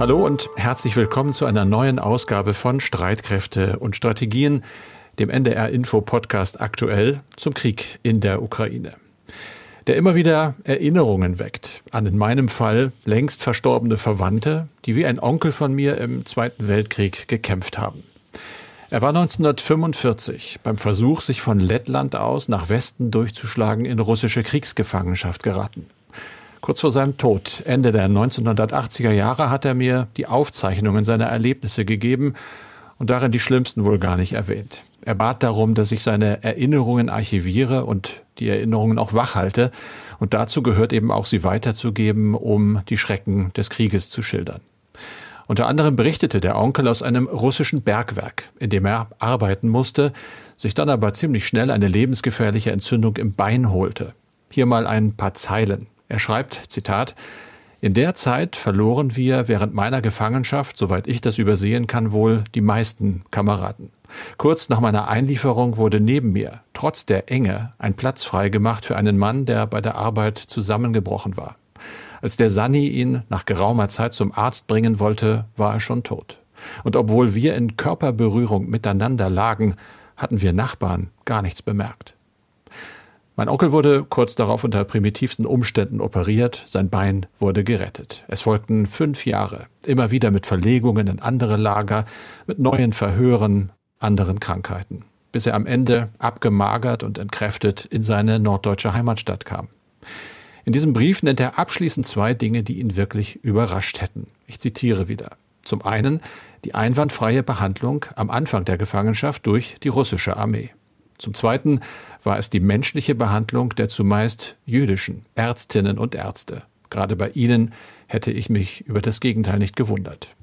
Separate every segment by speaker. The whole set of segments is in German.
Speaker 1: Hallo und herzlich willkommen zu einer neuen Ausgabe von Streitkräfte und Strategien, dem NDR Info Podcast aktuell zum Krieg in der Ukraine. Der immer wieder Erinnerungen weckt an in meinem Fall längst verstorbene Verwandte, die wie ein Onkel von mir im Zweiten Weltkrieg gekämpft haben. Er war 1945 beim Versuch, sich von Lettland aus nach Westen durchzuschlagen, in russische Kriegsgefangenschaft geraten. Kurz vor seinem Tod, Ende der 1980er Jahre, hat er mir die Aufzeichnungen seiner Erlebnisse gegeben und darin die schlimmsten wohl gar nicht erwähnt. Er bat darum, dass ich seine Erinnerungen archiviere und die Erinnerungen auch wachhalte. Und dazu gehört eben auch, sie weiterzugeben, um die Schrecken des Krieges zu schildern. Unter anderem berichtete der Onkel aus einem russischen Bergwerk, in dem er arbeiten musste, sich dann aber ziemlich schnell eine lebensgefährliche Entzündung im Bein holte. Hier mal ein paar Zeilen. Er schreibt, Zitat, in der Zeit verloren wir während meiner Gefangenschaft, soweit ich das übersehen kann, wohl die meisten Kameraden. Kurz nach meiner Einlieferung wurde neben mir, trotz der Enge, ein Platz freigemacht für einen Mann, der bei der Arbeit zusammengebrochen war. Als der Sani ihn nach geraumer Zeit zum Arzt bringen wollte, war er schon tot. Und obwohl wir in Körperberührung miteinander lagen, hatten wir Nachbarn gar nichts bemerkt. Mein Onkel wurde kurz darauf unter primitivsten Umständen operiert, sein Bein wurde gerettet. Es folgten fünf Jahre, immer wieder mit Verlegungen in andere Lager, mit neuen Verhören, anderen Krankheiten, bis er am Ende abgemagert und entkräftet in seine norddeutsche Heimatstadt kam. In diesem Brief nennt er abschließend zwei Dinge, die ihn wirklich überrascht hätten. Ich zitiere wieder. Zum einen die einwandfreie Behandlung am Anfang der Gefangenschaft durch die russische Armee. Zum Zweiten war es die menschliche Behandlung der zumeist jüdischen Ärztinnen und Ärzte. Gerade bei ihnen hätte ich mich über das Gegenteil nicht gewundert.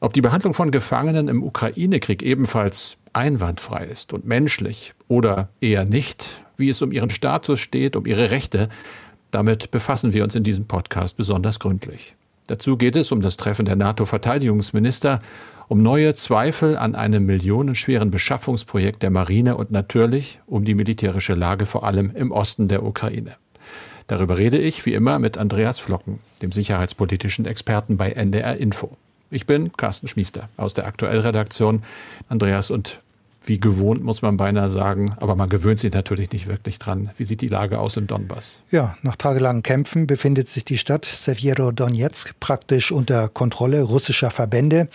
Speaker 1: Ob die Behandlung von Gefangenen im Ukraine-Krieg ebenfalls einwandfrei ist und menschlich oder eher nicht, wie es um ihren Status steht, um ihre Rechte, damit befassen wir uns in diesem Podcast besonders gründlich. Dazu geht es um das Treffen der NATO-Verteidigungsminister um neue Zweifel an einem millionenschweren Beschaffungsprojekt der Marine und natürlich um die militärische Lage vor allem im Osten der Ukraine. Darüber rede ich wie immer mit Andreas Flocken, dem sicherheitspolitischen Experten bei NDR Info. Ich bin Carsten Schmiester aus der Aktuellredaktion. Andreas, und wie gewohnt, muss man beinahe sagen. Aber man gewöhnt sich natürlich nicht wirklich dran. Wie sieht die Lage aus im Donbass?
Speaker 2: Ja, nach tagelangen Kämpfen befindet sich die Stadt Severo-Donetsk praktisch unter Kontrolle russischer Verbände.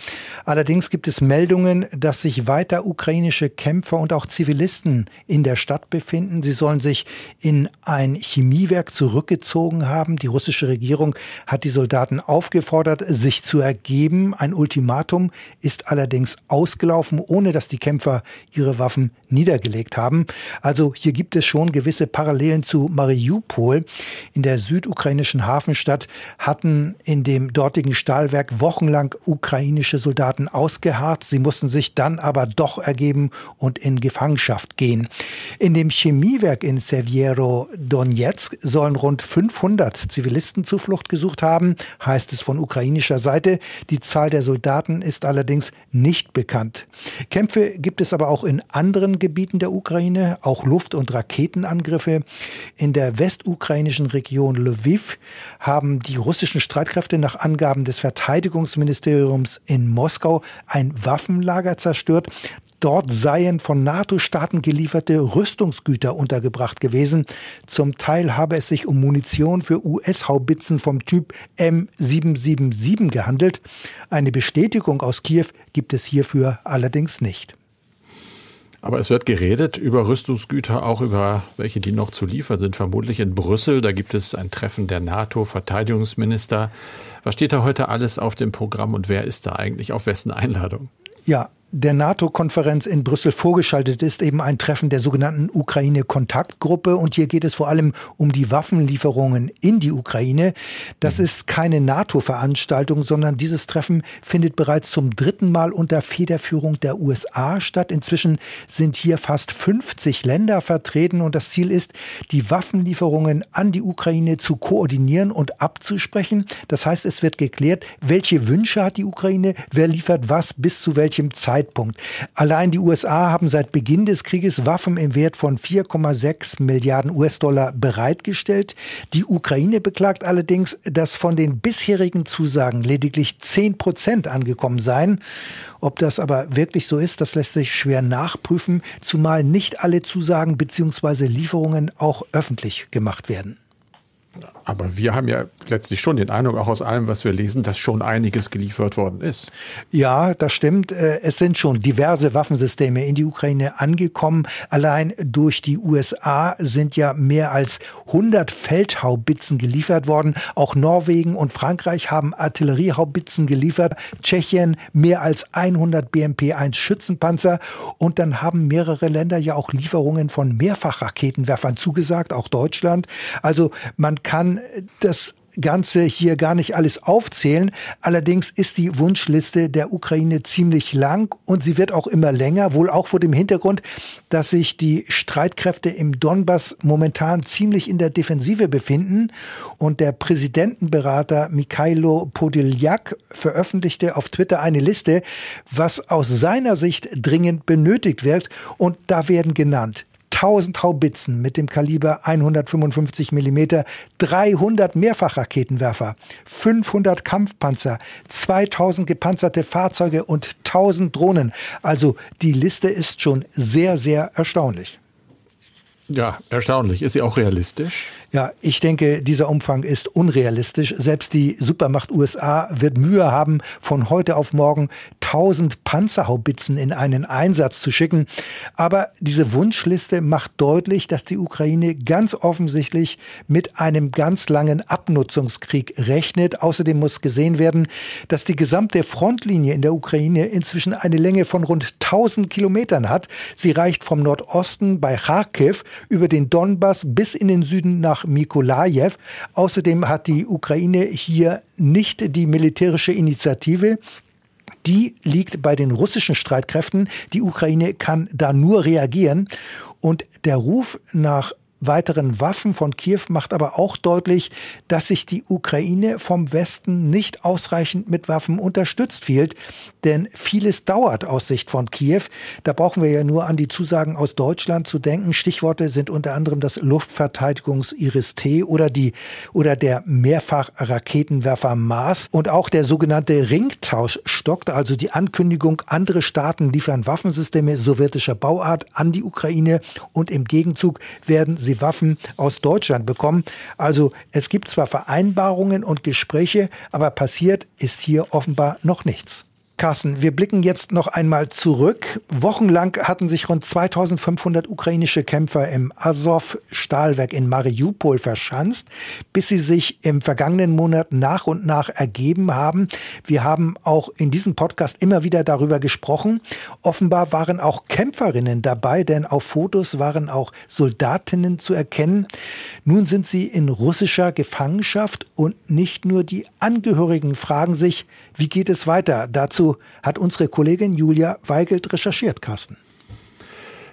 Speaker 2: Allerdings gibt es Meldungen, dass sich weiter ukrainische Kämpfer und auch Zivilisten in der Stadt befinden. Sie sollen sich in ein Chemiewerk zurückgezogen haben. Die russische Regierung hat die Soldaten aufgefordert, sich zu ergeben. Ein Ultimatum ist allerdings ausgelaufen, ohne dass die Kämpfer ihre Waffen niedergelegt haben. Also hier gibt es schon gewisse Parallelen zu Mariupol. In der südukrainischen Hafenstadt hatten in dem dortigen Stahlwerk wochenlang ukrainische Soldaten ausgeharrt. Sie mussten sich dann aber doch ergeben und in Gefangenschaft gehen. In dem Chemiewerk in Seviero Donetsk sollen rund 500 Zivilisten Zuflucht gesucht haben, heißt es von ukrainischer Seite. Die Zahl der Soldaten ist allerdings nicht bekannt. Kämpfe gibt es aber auch in anderen Gebieten der Ukraine, auch Luft- und Raketenangriffe. In der westukrainischen Region Lviv haben die russischen Streitkräfte nach Angaben des Verteidigungsministeriums in Moskau ein Waffenlager zerstört. Dort seien von NATO-Staaten gelieferte Rüstungsgüter untergebracht gewesen. Zum Teil habe es sich um Munition für US-Haubitzen vom Typ M777 gehandelt. Eine Bestätigung aus Kiew gibt es hierfür allerdings nicht.
Speaker 1: Aber es wird geredet über Rüstungsgüter, auch über welche, die noch zu liefern sind, vermutlich in Brüssel. Da gibt es ein Treffen der NATO-Verteidigungsminister. Was steht da heute alles auf dem Programm und wer ist da eigentlich auf wessen Einladung?
Speaker 2: Ja, der NATO-Konferenz in Brüssel vorgeschaltet ist, eben ein Treffen der sogenannten Ukraine-Kontaktgruppe. Und hier geht es vor allem um die Waffenlieferungen in die Ukraine. Das ist keine NATO-Veranstaltung, sondern dieses Treffen findet bereits zum dritten Mal unter Federführung der USA statt. Inzwischen sind hier fast 50 Länder vertreten und das Ziel ist, die Waffenlieferungen an die Ukraine zu koordinieren und abzusprechen. Das heißt, es wird geklärt, welche Wünsche hat die Ukraine, wer liefert was bis zu welchem Zeitpunkt Streitpunkt. Allein die USA haben seit Beginn des Krieges Waffen im Wert von 4,6 Milliarden US-Dollar bereitgestellt. Die Ukraine beklagt allerdings, dass von den bisherigen Zusagen lediglich 10 Prozent angekommen seien. Ob das aber wirklich so ist, das lässt sich schwer nachprüfen, zumal nicht alle Zusagen bzw. Lieferungen auch öffentlich gemacht werden.
Speaker 1: Aber wir haben ja letztlich schon den Eindruck, auch aus allem, was wir lesen, dass schon einiges geliefert worden ist.
Speaker 2: Ja, das stimmt. Äh, es sind schon diverse Waffensysteme in die Ukraine angekommen. Allein durch die USA sind ja mehr als 100 Feldhaubitzen geliefert worden. Auch Norwegen und Frankreich haben Artilleriehaubitzen geliefert. Tschechien mehr als 100 BMP-1 Schützenpanzer. Und dann haben mehrere Länder ja auch Lieferungen von Mehrfachraketenwerfern zugesagt, auch Deutschland. Also man kann das Ganze hier gar nicht alles aufzählen. Allerdings ist die Wunschliste der Ukraine ziemlich lang und sie wird auch immer länger, wohl auch vor dem Hintergrund, dass sich die Streitkräfte im Donbass momentan ziemlich in der Defensive befinden. Und der Präsidentenberater Mikhailo Podiljak veröffentlichte auf Twitter eine Liste, was aus seiner Sicht dringend benötigt wird. Und da werden genannt 1000 Haubitzen mit dem Kaliber 155 mm, 300 Mehrfachraketenwerfer, 500 Kampfpanzer, 2000 gepanzerte Fahrzeuge und 1000 Drohnen. Also die Liste ist schon sehr, sehr erstaunlich.
Speaker 1: Ja, erstaunlich. Ist sie auch realistisch?
Speaker 2: Ja, ich denke, dieser Umfang ist unrealistisch. Selbst die Supermacht USA wird Mühe haben, von heute auf morgen 1000 Panzerhaubitzen in einen Einsatz zu schicken. Aber diese Wunschliste macht deutlich, dass die Ukraine ganz offensichtlich mit einem ganz langen Abnutzungskrieg rechnet. Außerdem muss gesehen werden, dass die gesamte Frontlinie in der Ukraine inzwischen eine Länge von rund 1000 Kilometern hat. Sie reicht vom Nordosten bei Kharkiv über den Donbass bis in den Süden nach Mikolajew. Außerdem hat die Ukraine hier nicht die militärische Initiative. Die liegt bei den russischen Streitkräften. Die Ukraine kann da nur reagieren. Und der Ruf nach weiteren Waffen von Kiew macht aber auch deutlich, dass sich die Ukraine vom Westen nicht ausreichend mit Waffen unterstützt fühlt. Denn vieles dauert aus Sicht von Kiew. Da brauchen wir ja nur an die Zusagen aus Deutschland zu denken. Stichworte sind unter anderem das Luftverteidigungs-Iris-T oder oder der Mehrfachraketenwerfer Mars und auch der sogenannte Ringtausch stockt, also die Ankündigung, andere Staaten liefern Waffensysteme sowjetischer Bauart an die Ukraine und im Gegenzug werden sie Waffen aus Deutschland bekommen. Also es gibt zwar Vereinbarungen und Gespräche, aber passiert ist hier offenbar noch nichts. Carsten, wir blicken jetzt noch einmal zurück. Wochenlang hatten sich rund 2500 ukrainische Kämpfer im Azov-Stahlwerk in Mariupol verschanzt, bis sie sich im vergangenen Monat nach und nach ergeben haben. Wir haben auch in diesem Podcast immer wieder darüber gesprochen. Offenbar waren auch Kämpferinnen dabei, denn auf Fotos waren auch Soldatinnen zu erkennen. Nun sind sie in russischer Gefangenschaft und nicht nur die Angehörigen fragen sich, wie geht es weiter? Dazu Dazu hat unsere Kollegin Julia Weigelt recherchiert, Carsten.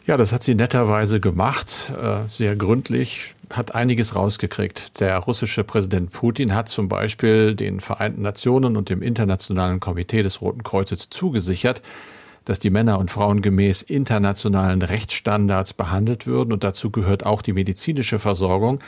Speaker 1: Ja, das hat sie netterweise gemacht, äh, sehr gründlich, hat einiges rausgekriegt. Der russische Präsident Putin hat zum Beispiel den Vereinten Nationen und dem Internationalen Komitee des Roten Kreuzes zugesichert, dass die Männer und Frauen gemäß internationalen Rechtsstandards behandelt würden und dazu gehört auch die medizinische Versorgung.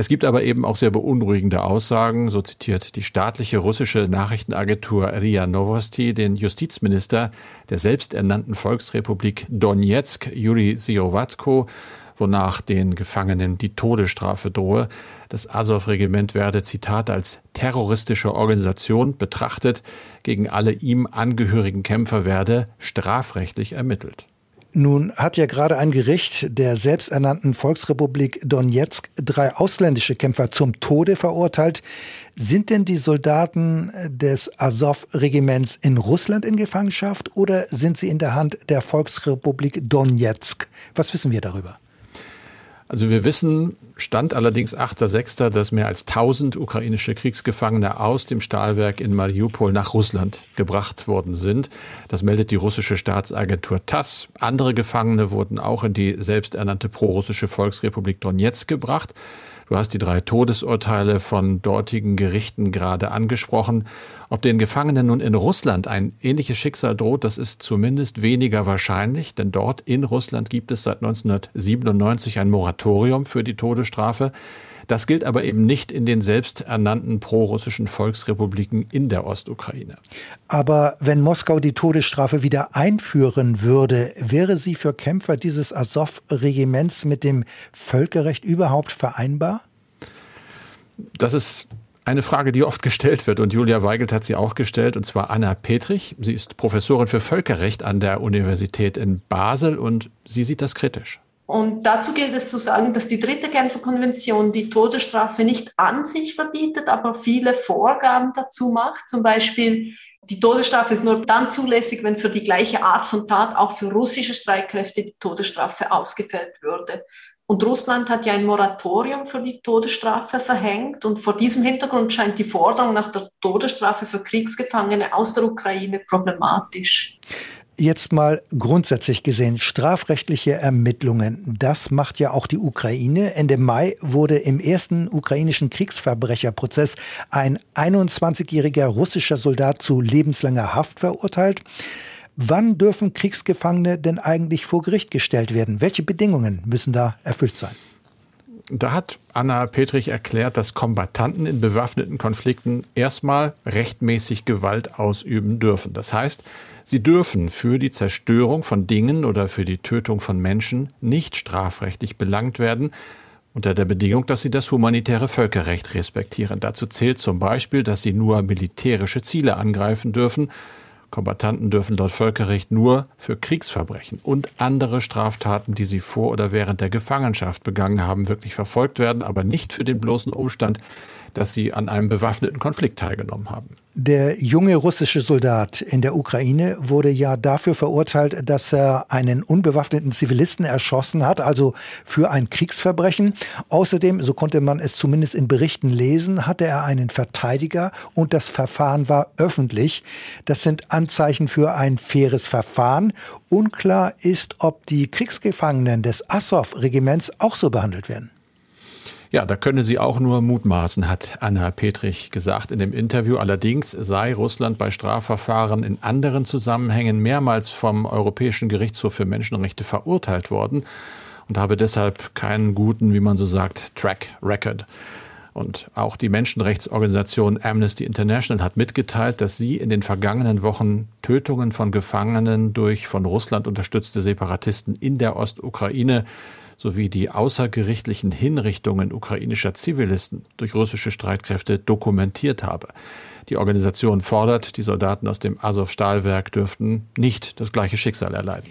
Speaker 1: Es gibt aber eben auch sehr beunruhigende Aussagen, so zitiert die staatliche russische Nachrichtenagentur RIA Novosti den Justizminister der selbsternannten Volksrepublik Donetsk, Juri Siovatko, wonach den Gefangenen die Todesstrafe drohe. Das Azov-Regiment werde, Zitat, als terroristische Organisation betrachtet, gegen alle ihm angehörigen Kämpfer werde strafrechtlich ermittelt.
Speaker 2: Nun hat ja gerade ein Gericht der selbsternannten Volksrepublik Donetsk drei ausländische Kämpfer zum Tode verurteilt. Sind denn die Soldaten des Azov-Regiments in Russland in Gefangenschaft oder sind sie in der Hand der Volksrepublik Donetsk? Was wissen wir darüber?
Speaker 1: Also wir wissen, Stand allerdings 8.6., dass mehr als 1000 ukrainische Kriegsgefangene aus dem Stahlwerk in Mariupol nach Russland gebracht worden sind. Das meldet die russische Staatsagentur TASS. Andere Gefangene wurden auch in die selbsternannte prorussische Volksrepublik Donetsk gebracht. Du hast die drei Todesurteile von dortigen Gerichten gerade angesprochen. Ob den Gefangenen nun in Russland ein ähnliches Schicksal droht, das ist zumindest weniger wahrscheinlich, denn dort in Russland gibt es seit 1997 ein Moratorium für die Todesstrafe. Das gilt aber eben nicht in den selbsternannten prorussischen Volksrepubliken in der Ostukraine.
Speaker 2: Aber wenn Moskau die Todesstrafe wieder einführen würde, wäre sie für Kämpfer dieses Azov-Regiments mit dem Völkerrecht überhaupt vereinbar?
Speaker 1: Das ist eine Frage, die oft gestellt wird und Julia Weigelt hat sie auch gestellt, und zwar Anna Petrich. Sie ist Professorin für Völkerrecht an der Universität in Basel und sie sieht das kritisch.
Speaker 3: Und dazu gilt es zu sagen, dass die dritte Genfer Konvention die Todesstrafe nicht an sich verbietet, aber viele Vorgaben dazu macht. Zum Beispiel, die Todesstrafe ist nur dann zulässig, wenn für die gleiche Art von Tat auch für russische Streitkräfte die Todesstrafe ausgefällt würde. Und Russland hat ja ein Moratorium für die Todesstrafe verhängt. Und vor diesem Hintergrund scheint die Forderung nach der Todesstrafe für Kriegsgefangene aus der Ukraine problematisch
Speaker 2: jetzt mal grundsätzlich gesehen, strafrechtliche Ermittlungen, das macht ja auch die Ukraine. Ende Mai wurde im ersten ukrainischen Kriegsverbrecherprozess ein 21-jähriger russischer Soldat zu lebenslanger Haft verurteilt. Wann dürfen Kriegsgefangene denn eigentlich vor Gericht gestellt werden? Welche Bedingungen müssen da erfüllt sein?
Speaker 1: Da hat Anna Petrich erklärt, dass Kombattanten in bewaffneten Konflikten erstmal rechtmäßig Gewalt ausüben dürfen. Das heißt, sie dürfen für die Zerstörung von Dingen oder für die Tötung von Menschen nicht strafrechtlich belangt werden, unter der Bedingung, dass sie das humanitäre Völkerrecht respektieren. Dazu zählt zum Beispiel, dass sie nur militärische Ziele angreifen dürfen Kombattanten dürfen laut Völkerrecht nur für Kriegsverbrechen und andere Straftaten, die sie vor oder während der Gefangenschaft begangen haben, wirklich verfolgt werden, aber nicht für den bloßen Umstand, dass sie an einem bewaffneten Konflikt teilgenommen haben.
Speaker 2: Der junge russische Soldat in der Ukraine wurde ja dafür verurteilt, dass er einen unbewaffneten Zivilisten erschossen hat, also für ein Kriegsverbrechen. Außerdem, so konnte man es zumindest in Berichten lesen, hatte er einen Verteidiger und das Verfahren war öffentlich. Das sind Anzeichen für ein faires Verfahren. Unklar ist, ob die Kriegsgefangenen des Assow-Regiments auch so behandelt werden.
Speaker 1: Ja, da könne sie auch nur mutmaßen, hat Anna Petrich gesagt in dem Interview. Allerdings sei Russland bei Strafverfahren in anderen Zusammenhängen mehrmals vom Europäischen Gerichtshof für Menschenrechte verurteilt worden und habe deshalb keinen guten, wie man so sagt, Track Record. Und auch die Menschenrechtsorganisation Amnesty International hat mitgeteilt, dass sie in den vergangenen Wochen Tötungen von Gefangenen durch von Russland unterstützte Separatisten in der Ostukraine sowie die außergerichtlichen Hinrichtungen ukrainischer Zivilisten durch russische Streitkräfte dokumentiert habe. Die Organisation fordert, die Soldaten aus dem Azov-Stahlwerk dürften nicht das gleiche Schicksal erleiden.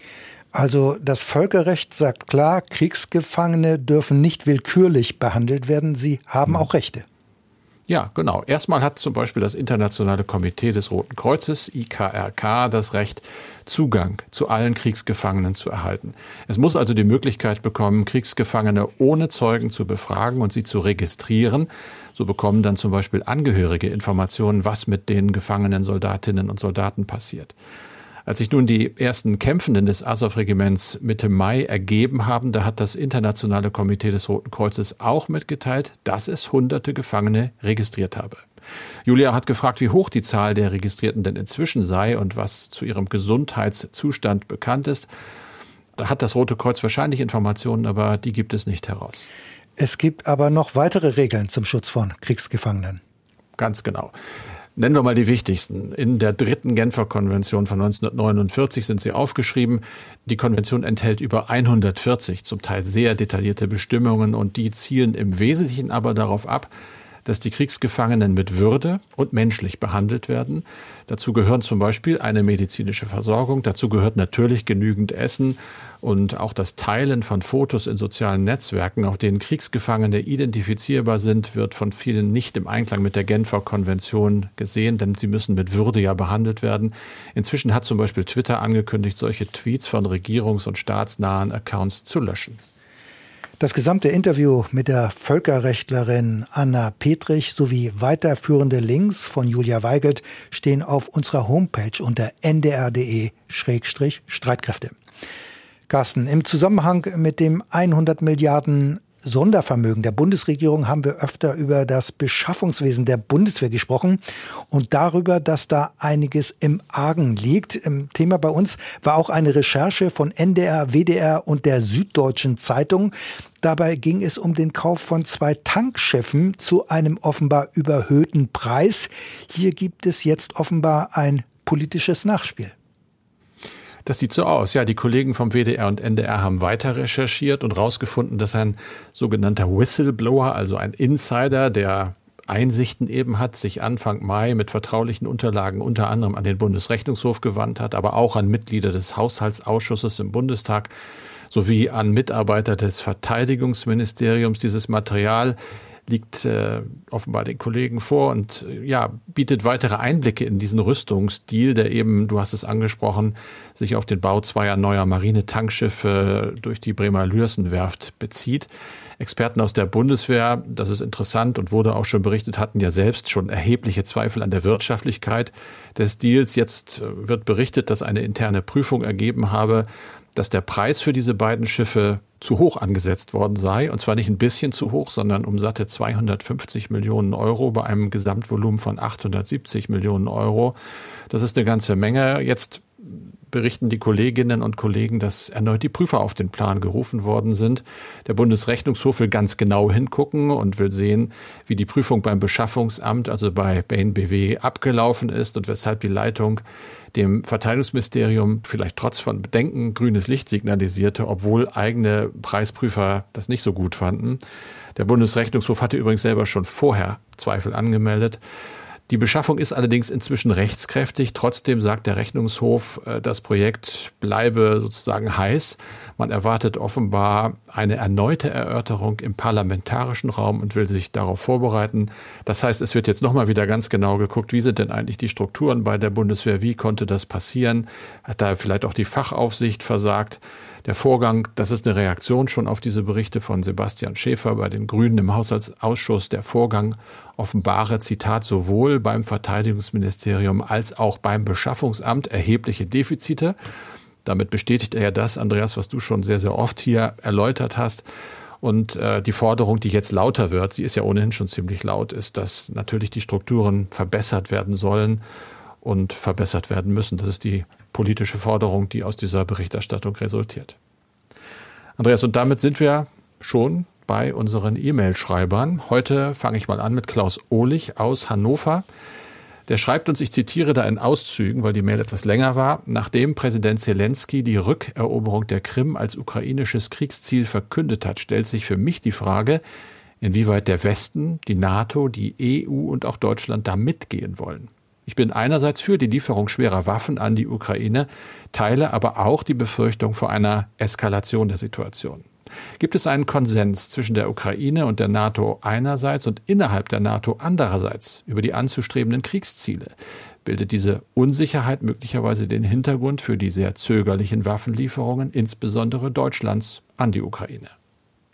Speaker 2: Also das Völkerrecht sagt klar, Kriegsgefangene dürfen nicht willkürlich behandelt werden, sie haben hm. auch Rechte.
Speaker 1: Ja, genau. Erstmal hat zum Beispiel das Internationale Komitee des Roten Kreuzes, IKRK, das Recht, Zugang zu allen Kriegsgefangenen zu erhalten. Es muss also die Möglichkeit bekommen, Kriegsgefangene ohne Zeugen zu befragen und sie zu registrieren. So bekommen dann zum Beispiel Angehörige Informationen, was mit den gefangenen Soldatinnen und Soldaten passiert. Als sich nun die ersten Kämpfenden des Azov-Regiments Mitte Mai ergeben haben, da hat das Internationale Komitee des Roten Kreuzes auch mitgeteilt, dass es hunderte Gefangene registriert habe. Julia hat gefragt, wie hoch die Zahl der Registrierten denn inzwischen sei und was zu ihrem Gesundheitszustand bekannt ist. Da hat das Rote Kreuz wahrscheinlich Informationen, aber die gibt es nicht heraus.
Speaker 2: Es gibt aber noch weitere Regeln zum Schutz von Kriegsgefangenen.
Speaker 1: Ganz genau. Nennen wir mal die wichtigsten. In der dritten Genfer Konvention von 1949 sind sie aufgeschrieben. Die Konvention enthält über 140 zum Teil sehr detaillierte Bestimmungen und die zielen im Wesentlichen aber darauf ab, dass die Kriegsgefangenen mit Würde und menschlich behandelt werden. Dazu gehören zum Beispiel eine medizinische Versorgung, dazu gehört natürlich genügend Essen und auch das Teilen von Fotos in sozialen Netzwerken, auf denen Kriegsgefangene identifizierbar sind, wird von vielen nicht im Einklang mit der Genfer Konvention gesehen, denn sie müssen mit Würde ja behandelt werden. Inzwischen hat zum Beispiel Twitter angekündigt, solche Tweets von regierungs- und staatsnahen Accounts zu löschen.
Speaker 2: Das gesamte Interview mit der Völkerrechtlerin Anna Petrich sowie weiterführende Links von Julia Weigelt stehen auf unserer Homepage unter ndr.de-streitkräfte. Carsten, im Zusammenhang mit dem 100 Milliarden Sondervermögen der Bundesregierung haben wir öfter über das Beschaffungswesen der Bundeswehr gesprochen und darüber, dass da einiges im Argen liegt. Im Thema bei uns war auch eine Recherche von NDR, WDR und der Süddeutschen Zeitung. Dabei ging es um den Kauf von zwei Tankschiffen zu einem offenbar überhöhten Preis. Hier gibt es jetzt offenbar ein politisches Nachspiel.
Speaker 1: Das sieht so aus. Ja, die Kollegen vom WDR und NDR haben weiter recherchiert und herausgefunden, dass ein sogenannter Whistleblower, also ein Insider, der Einsichten eben hat, sich Anfang Mai mit vertraulichen Unterlagen unter anderem an den Bundesrechnungshof gewandt hat, aber auch an Mitglieder des Haushaltsausschusses im Bundestag sowie an Mitarbeiter des Verteidigungsministeriums dieses Material liegt äh, offenbar den Kollegen vor und äh, ja, bietet weitere Einblicke in diesen Rüstungsdeal, der eben, du hast es angesprochen, sich auf den Bau zweier neuer Marine-Tankschiffe durch die Bremer Lürsenwerft bezieht. Experten aus der Bundeswehr, das ist interessant und wurde auch schon berichtet, hatten ja selbst schon erhebliche Zweifel an der Wirtschaftlichkeit des Deals. Jetzt äh, wird berichtet, dass eine interne Prüfung ergeben habe, dass der Preis für diese beiden Schiffe zu hoch angesetzt worden sei. Und zwar nicht ein bisschen zu hoch, sondern um satte 250 Millionen Euro bei einem Gesamtvolumen von 870 Millionen Euro. Das ist eine ganze Menge. Jetzt berichten die Kolleginnen und Kollegen, dass erneut die Prüfer auf den Plan gerufen worden sind. Der Bundesrechnungshof will ganz genau hingucken und will sehen, wie die Prüfung beim Beschaffungsamt, also bei BNBW, abgelaufen ist und weshalb die Leitung dem Verteidigungsministerium vielleicht trotz von Bedenken grünes Licht signalisierte, obwohl eigene Preisprüfer das nicht so gut fanden. Der Bundesrechnungshof hatte übrigens selber schon vorher Zweifel angemeldet. Die Beschaffung ist allerdings inzwischen rechtskräftig. Trotzdem sagt der Rechnungshof, äh, das Projekt bleibe sozusagen heiß. Man erwartet offenbar eine erneute Erörterung im parlamentarischen Raum und will sich darauf vorbereiten. Das heißt, es wird jetzt nochmal wieder ganz genau geguckt, wie sind denn eigentlich die Strukturen bei der Bundeswehr? Wie konnte das passieren? Hat da vielleicht auch die Fachaufsicht versagt? Der Vorgang, das ist eine Reaktion schon auf diese Berichte von Sebastian Schäfer bei den Grünen im Haushaltsausschuss. Der Vorgang offenbare, Zitat, sowohl beim Verteidigungsministerium als auch beim Beschaffungsamt erhebliche Defizite. Damit bestätigt er ja das, Andreas, was du schon sehr, sehr oft hier erläutert hast. Und äh, die Forderung, die jetzt lauter wird, sie ist ja ohnehin schon ziemlich laut, ist, dass natürlich die Strukturen verbessert werden sollen und verbessert werden müssen. Das ist die politische Forderung, die aus dieser Berichterstattung resultiert. Andreas, und damit sind wir schon bei unseren E-Mail-Schreibern. Heute fange ich mal an mit Klaus Ohlich aus Hannover. Der schreibt uns, ich zitiere da in Auszügen, weil die Mail etwas länger war, nachdem Präsident Zelensky die Rückeroberung der Krim als ukrainisches Kriegsziel verkündet hat, stellt sich für mich die Frage, inwieweit der Westen, die NATO, die EU und auch Deutschland da mitgehen wollen. Ich bin einerseits für die Lieferung schwerer Waffen an die Ukraine, teile aber auch die Befürchtung vor einer Eskalation der Situation. Gibt es einen Konsens zwischen der Ukraine und der NATO einerseits und innerhalb der NATO andererseits über die anzustrebenden Kriegsziele? Bildet diese Unsicherheit möglicherweise den Hintergrund für die sehr zögerlichen Waffenlieferungen, insbesondere Deutschlands, an die Ukraine?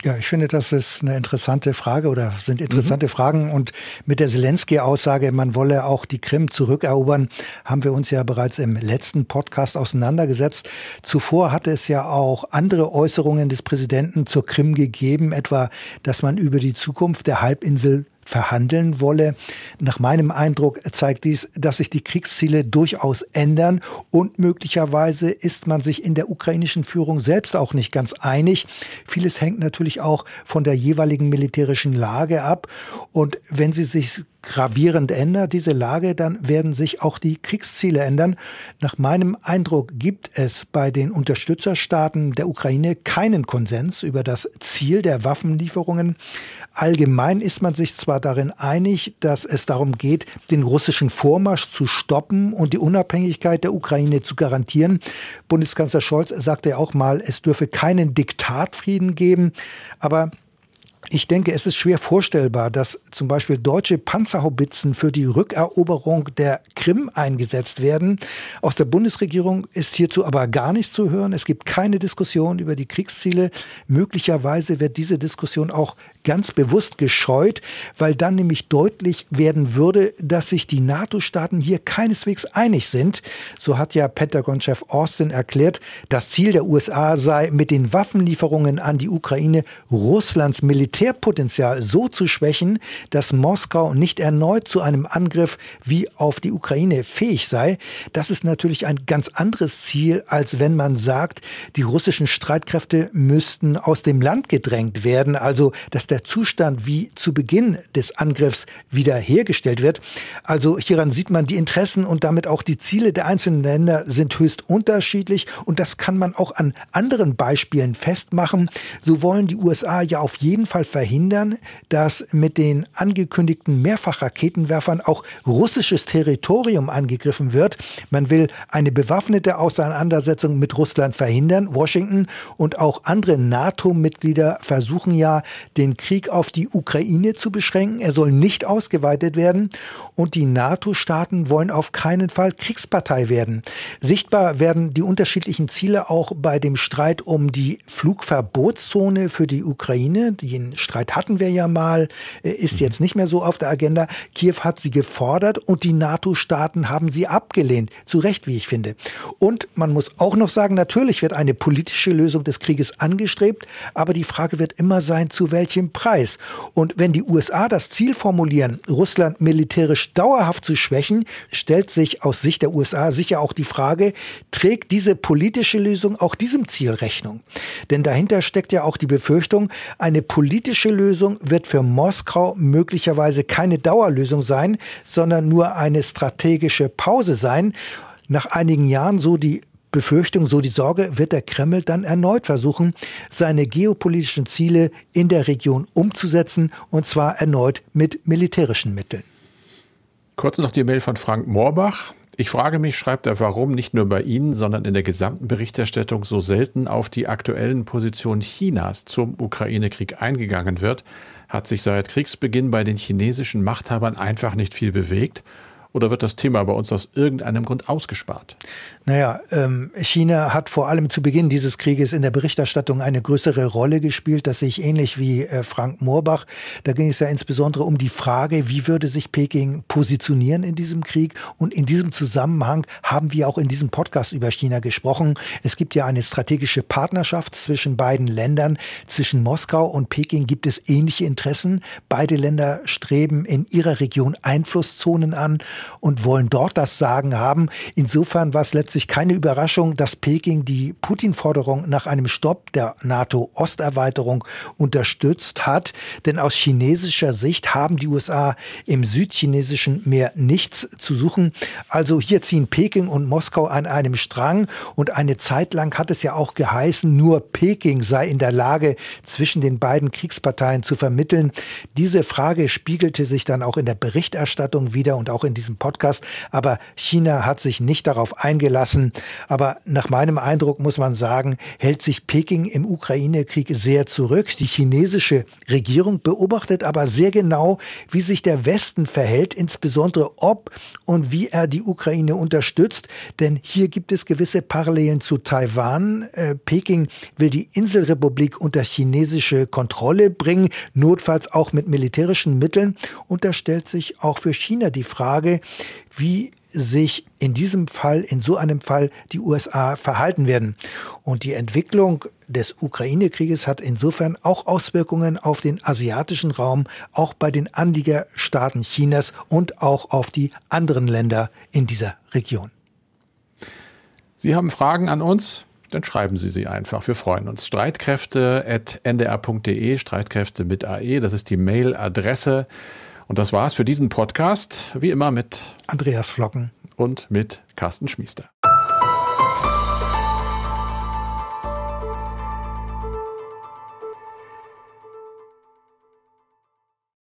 Speaker 2: Ja, ich finde, das ist eine interessante Frage oder sind interessante mhm. Fragen. Und mit der Zelensky-Aussage, man wolle auch die Krim zurückerobern, haben wir uns ja bereits im letzten Podcast auseinandergesetzt. Zuvor hatte es ja auch andere Äußerungen des Präsidenten zur Krim gegeben, etwa, dass man über die Zukunft der Halbinsel verhandeln wolle. Nach meinem Eindruck zeigt dies, dass sich die Kriegsziele durchaus ändern und möglicherweise ist man sich in der ukrainischen Führung selbst auch nicht ganz einig. Vieles hängt natürlich auch von der jeweiligen militärischen Lage ab und wenn sie sich gravierend ändert, diese Lage, dann werden sich auch die Kriegsziele ändern. Nach meinem Eindruck gibt es bei den Unterstützerstaaten der Ukraine keinen Konsens über das Ziel der Waffenlieferungen. Allgemein ist man sich zwar darin einig, dass es darum geht, den russischen Vormarsch zu stoppen und die Unabhängigkeit der Ukraine zu garantieren. Bundeskanzler Scholz sagte ja auch mal, es dürfe keinen Diktatfrieden geben. Aber ich denke, es ist schwer vorstellbar, dass zum Beispiel deutsche Panzerhaubitzen für die Rückeroberung der Krim eingesetzt werden. Aus der Bundesregierung ist hierzu aber gar nichts zu hören. Es gibt keine Diskussion über die Kriegsziele. Möglicherweise wird diese Diskussion auch ganz bewusst gescheut, weil dann nämlich deutlich werden würde, dass sich die NATO-Staaten hier keineswegs einig sind. So hat ja Pentagon-Chef Austin erklärt, das Ziel der USA sei, mit den Waffenlieferungen an die Ukraine Russlands Militärpotenzial so zu schwächen, dass Moskau nicht erneut zu einem Angriff wie auf die Ukraine fähig sei. Das ist natürlich ein ganz anderes Ziel, als wenn man sagt, die russischen Streitkräfte müssten aus dem Land gedrängt werden, also dass der Zustand wie zu Beginn des Angriffs wiederhergestellt wird. Also hieran sieht man, die Interessen und damit auch die Ziele der einzelnen Länder sind höchst unterschiedlich und das kann man auch an anderen Beispielen festmachen. So wollen die USA ja auf jeden Fall verhindern, dass mit den angekündigten Mehrfachraketenwerfern auch russisches Territorium angegriffen wird. Man will eine bewaffnete Auseinandersetzung mit Russland verhindern. Washington und auch andere NATO-Mitglieder versuchen ja, den Krieg auf die Ukraine zu beschränken. Er soll nicht ausgeweitet werden. Und die NATO-Staaten wollen auf keinen Fall Kriegspartei werden. Sichtbar werden die unterschiedlichen Ziele auch bei dem Streit um die Flugverbotszone für die Ukraine. Den Streit hatten wir ja mal, ist jetzt nicht mehr so auf der Agenda. Kiew hat sie gefordert und die NATO-Staaten haben sie abgelehnt. Zu Recht, wie ich finde. Und man muss auch noch sagen, natürlich wird eine politische Lösung des Krieges angestrebt, aber die Frage wird immer sein, zu welchem Preis. Und wenn die USA das Ziel formulieren, Russland militärisch dauerhaft zu schwächen, stellt sich aus Sicht der USA sicher auch die Frage, trägt diese politische Lösung auch diesem Ziel Rechnung? Denn dahinter steckt ja auch die Befürchtung, eine politische Lösung wird für Moskau möglicherweise keine Dauerlösung sein, sondern nur eine strategische Pause sein. Nach einigen Jahren, so die Befürchtung, so die Sorge, wird der Kreml dann erneut versuchen, seine geopolitischen Ziele in der Region umzusetzen, und zwar erneut mit militärischen Mitteln.
Speaker 1: Kurz noch die Mail von Frank Moorbach. Ich frage mich, schreibt er, warum nicht nur bei Ihnen, sondern in der gesamten Berichterstattung so selten auf die aktuellen Positionen Chinas zum Ukraine-Krieg eingegangen wird. Hat sich seit Kriegsbeginn bei den chinesischen Machthabern einfach nicht viel bewegt? Oder wird das Thema bei uns aus irgendeinem Grund ausgespart?
Speaker 2: Naja, ähm, China hat vor allem zu Beginn dieses Krieges in der Berichterstattung eine größere Rolle gespielt. Das sehe ich ähnlich wie äh, Frank Moorbach. Da ging es ja insbesondere um die Frage, wie würde sich Peking positionieren in diesem Krieg? Und in diesem Zusammenhang haben wir auch in diesem Podcast über China gesprochen. Es gibt ja eine strategische Partnerschaft zwischen beiden Ländern. Zwischen Moskau und Peking gibt es ähnliche Interessen. Beide Länder streben in ihrer Region Einflusszonen an und wollen dort das Sagen haben. Insofern war es letztlich keine Überraschung, dass Peking die Putin-Forderung nach einem Stopp der NATO-Osterweiterung unterstützt hat. Denn aus chinesischer Sicht haben die USA im südchinesischen Meer nichts zu suchen. Also hier ziehen Peking und Moskau an einem Strang. Und eine Zeit lang hat es ja auch geheißen, nur Peking sei in der Lage, zwischen den beiden Kriegsparteien zu vermitteln. Diese Frage spiegelte sich dann auch in der Berichterstattung wieder und auch in diesem Podcast. Aber China hat sich nicht darauf eingelassen lassen. Aber nach meinem Eindruck muss man sagen, hält sich Peking im Ukraine-Krieg sehr zurück. Die chinesische Regierung beobachtet aber sehr genau, wie sich der Westen verhält, insbesondere ob und wie er die Ukraine unterstützt. Denn hier gibt es gewisse Parallelen zu Taiwan. Äh, Peking will die Inselrepublik unter chinesische Kontrolle bringen, notfalls auch mit militärischen Mitteln. Und da stellt sich auch für China die Frage, wie sich in diesem Fall, in so einem Fall, die USA verhalten werden. Und die Entwicklung des Ukraine-Krieges hat insofern auch Auswirkungen auf den asiatischen Raum, auch bei den Anliegerstaaten Chinas und auch auf die anderen Länder in dieser Region.
Speaker 1: Sie haben Fragen an uns? Dann schreiben Sie sie einfach. Wir freuen uns. Streitkräfte.ndr.de, Streitkräfte mit AE, das ist die Mailadresse. Und das war's für diesen Podcast. Wie immer mit
Speaker 2: Andreas Flocken
Speaker 1: und mit Carsten Schmiester.